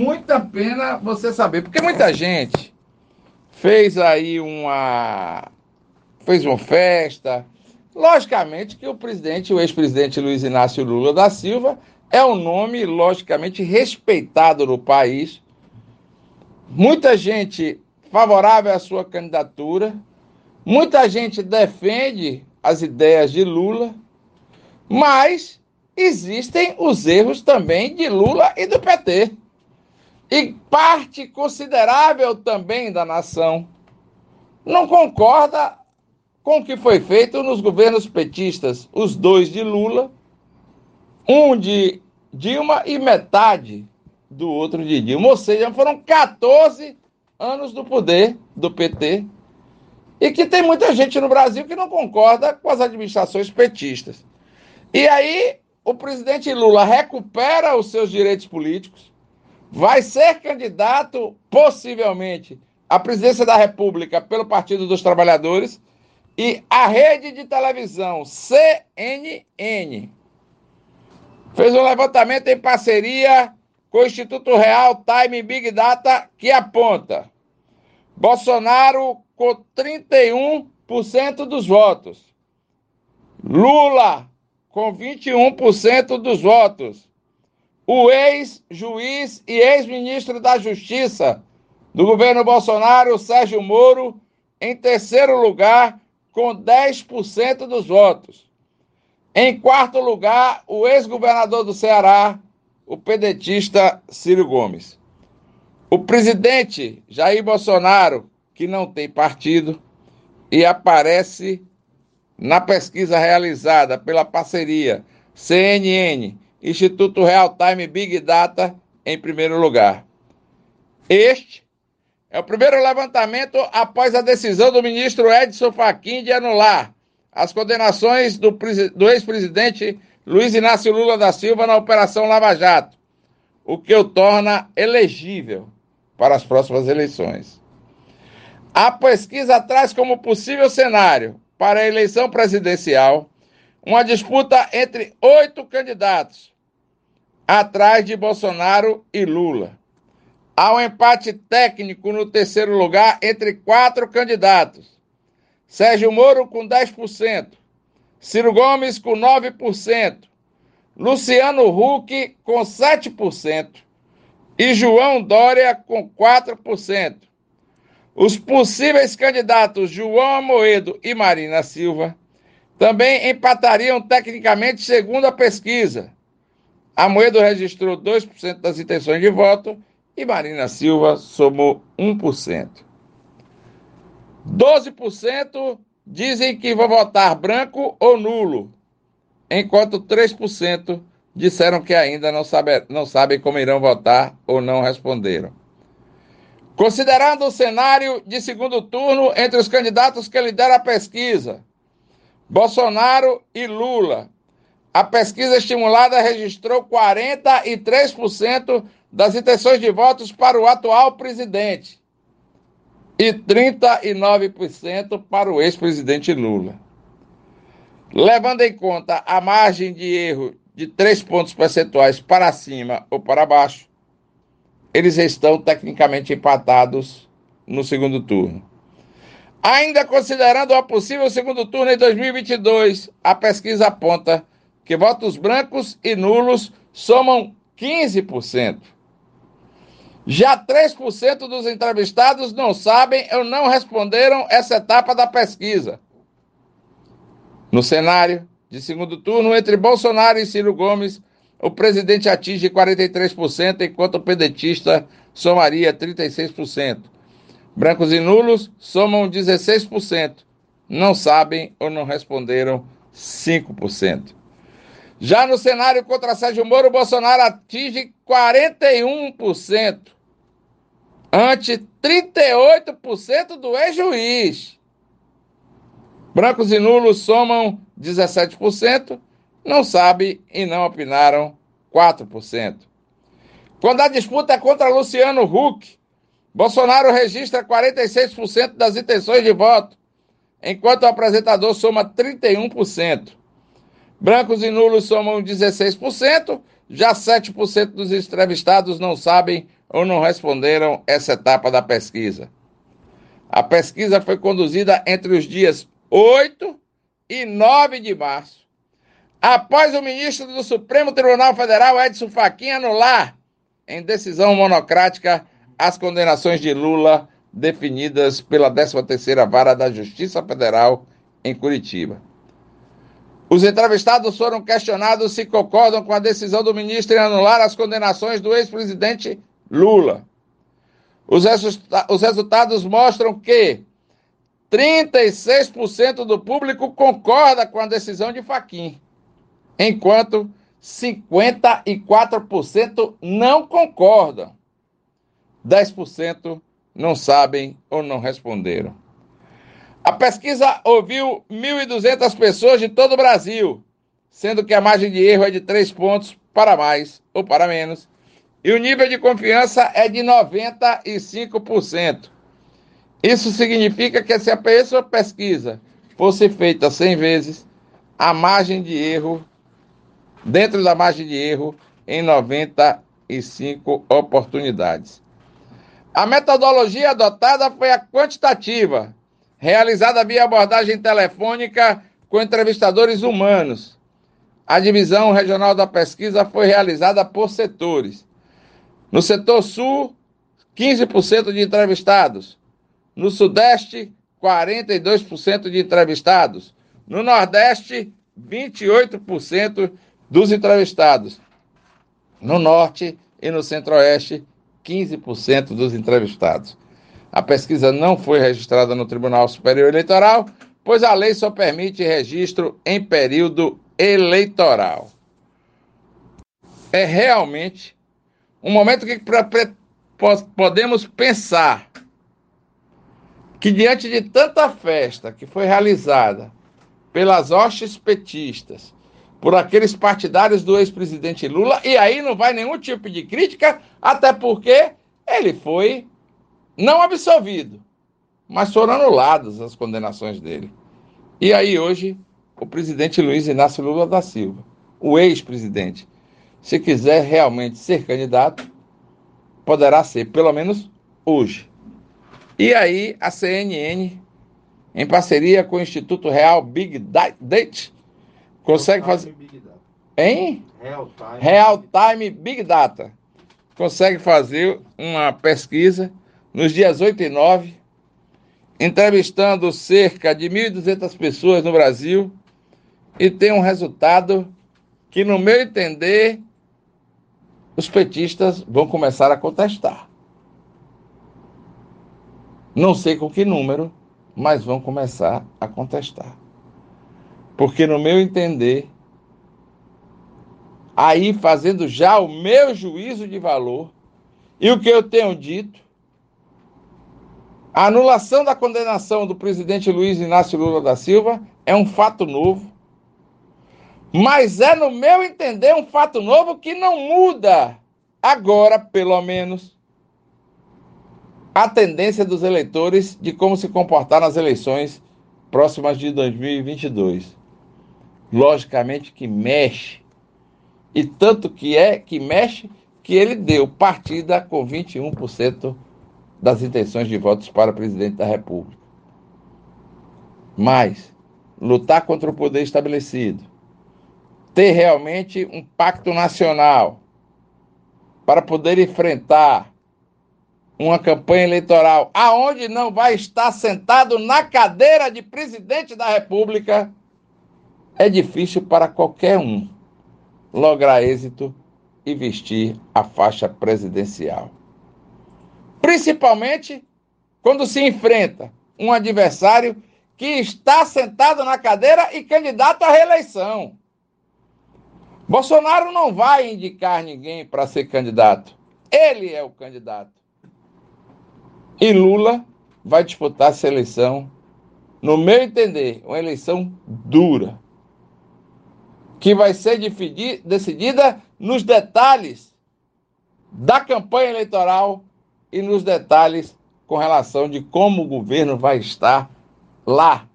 muita pena você saber, porque muita gente fez aí uma fez uma festa. Logicamente que o presidente, o ex-presidente Luiz Inácio Lula da Silva, é um nome logicamente respeitado no país. Muita gente favorável à sua candidatura, muita gente defende as ideias de Lula, mas existem os erros também de Lula e do PT. E parte considerável também da nação não concorda com o que foi feito nos governos petistas, os dois de Lula, um de Dilma e metade do outro de Dilma. Ou seja, foram 14 anos do poder do PT e que tem muita gente no Brasil que não concorda com as administrações petistas. E aí o presidente Lula recupera os seus direitos políticos, vai ser candidato possivelmente à presidência da República pelo Partido dos Trabalhadores e a rede de televisão CNN fez um levantamento em parceria com o Instituto Real Time Big Data que aponta Bolsonaro com 31% dos votos, Lula com 21% dos votos, o ex-juiz e ex-ministro da Justiça do governo Bolsonaro, Sérgio Moro, em terceiro lugar, com 10% dos votos. Em quarto lugar, o ex-governador do Ceará, o pedetista Ciro Gomes. O presidente Jair Bolsonaro, que não tem partido, e aparece na pesquisa realizada pela parceria CNN, Instituto Real Time Big Data, em primeiro lugar. Este é o primeiro levantamento após a decisão do ministro Edson Fachin de anular as condenações do, do ex-presidente Luiz Inácio Lula da Silva na Operação Lava Jato, o que o torna elegível para as próximas eleições. A pesquisa traz como possível cenário para a eleição presidencial uma disputa entre oito candidatos, atrás de Bolsonaro e Lula. Há um empate técnico no terceiro lugar entre quatro candidatos. Sérgio Moro com 10%, Ciro Gomes com 9%, Luciano Huck com 7% e João Dória com 4%. Os possíveis candidatos João Amoedo e Marina Silva também empatariam tecnicamente segundo a pesquisa. Amoedo registrou 2% das intenções de voto e Marina Silva somou 1%. 12% dizem que vão votar branco ou nulo, enquanto 3% disseram que ainda não, sabe, não sabem como irão votar ou não responderam. Considerando o cenário de segundo turno entre os candidatos que lideram a pesquisa, Bolsonaro e Lula, a pesquisa estimulada registrou 43% das intenções de votos para o atual presidente e 39% para o ex-presidente Lula. Levando em conta a margem de erro de três pontos percentuais para cima ou para baixo, eles estão tecnicamente empatados no segundo turno. Ainda considerando a possível segundo turno em 2022, a pesquisa aponta que votos brancos e nulos somam 15%. Já 3% dos entrevistados não sabem ou não responderam essa etapa da pesquisa. No cenário de segundo turno, entre Bolsonaro e Ciro Gomes, o presidente atinge 43%, enquanto o pedetista somaria 36%. Brancos e nulos somam 16%. Não sabem ou não responderam 5%. Já no cenário contra Sérgio Moro, Bolsonaro atinge 41% ante 38% do ex-juiz. Brancos e nulos somam 17%, não sabe e não opinaram 4%. Quando a disputa é contra Luciano Huck, Bolsonaro registra 46% das intenções de voto, enquanto o apresentador soma 31%. Brancos e nulos somam 16%, já 7% dos entrevistados não sabem ou não responderam essa etapa da pesquisa. A pesquisa foi conduzida entre os dias 8 e 9 de março, após o ministro do Supremo Tribunal Federal, Edson Fachin, anular, em decisão monocrática, as condenações de Lula definidas pela 13ª Vara da Justiça Federal em Curitiba. Os entrevistados foram questionados se concordam com a decisão do ministro em anular as condenações do ex-presidente Lula. Os, resulta os resultados mostram que 36% do público concorda com a decisão de Faquim, enquanto 54% não concordam. 10% não sabem ou não responderam. A pesquisa ouviu 1.200 pessoas de todo o Brasil, sendo que a margem de erro é de 3 pontos para mais ou para menos, e o nível de confiança é de 95%. Isso significa que se a pessoa pesquisa fosse feita 100 vezes, a margem de erro, dentro da margem de erro, em 95 oportunidades. A metodologia adotada foi a quantitativa, realizada via abordagem telefônica com entrevistadores humanos. A divisão regional da pesquisa foi realizada por setores. No setor sul, 15% de entrevistados. No sudeste, 42% de entrevistados. No nordeste, 28% dos entrevistados. No norte e no centro-oeste, 15% dos entrevistados. A pesquisa não foi registrada no Tribunal Superior Eleitoral, pois a lei só permite registro em período eleitoral. É realmente um momento que podemos pensar que diante de tanta festa que foi realizada pelas hostes petistas, por aqueles partidários do ex-presidente Lula, e aí não vai nenhum tipo de crítica, até porque ele foi não absolvido, mas foram anuladas as condenações dele. E aí hoje o presidente Luiz Inácio Lula da Silva, o ex-presidente, se quiser realmente ser candidato, poderá ser, pelo menos hoje. E aí a CNN, em parceria com o Instituto Real Big Data, consegue fazer. Hein? Real Time. Real Time Big Data. Consegue fazer uma pesquisa nos dias 8 e 9, entrevistando cerca de 1.200 pessoas no Brasil e tem um resultado que, no meu entender, os petistas vão começar a contestar. Não sei com que número, mas vão começar a contestar. Porque, no meu entender, aí fazendo já o meu juízo de valor e o que eu tenho dito, a anulação da condenação do presidente Luiz Inácio Lula da Silva é um fato novo mas é, no meu entender, um fato novo que não muda, agora, pelo menos, a tendência dos eleitores de como se comportar nas eleições próximas de 2022. Logicamente que mexe. E tanto que é que mexe que ele deu partida com 21% das intenções de votos para presidente da República. Mas lutar contra o poder estabelecido, ter realmente um pacto nacional para poder enfrentar uma campanha eleitoral aonde não vai estar sentado na cadeira de presidente da República, é difícil para qualquer um lograr êxito e vestir a faixa presidencial. Principalmente quando se enfrenta um adversário que está sentado na cadeira e candidato à reeleição. Bolsonaro não vai indicar ninguém para ser candidato. Ele é o candidato. E Lula vai disputar essa eleição, no meu entender, uma eleição dura, que vai ser decidida nos detalhes da campanha eleitoral e nos detalhes com relação de como o governo vai estar lá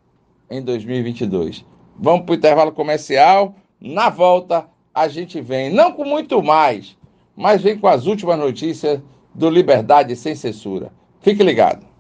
em 2022. Vamos para o intervalo comercial. Na volta, a gente vem, não com muito mais, mas vem com as últimas notícias do Liberdade Sem Censura. Fique ligado.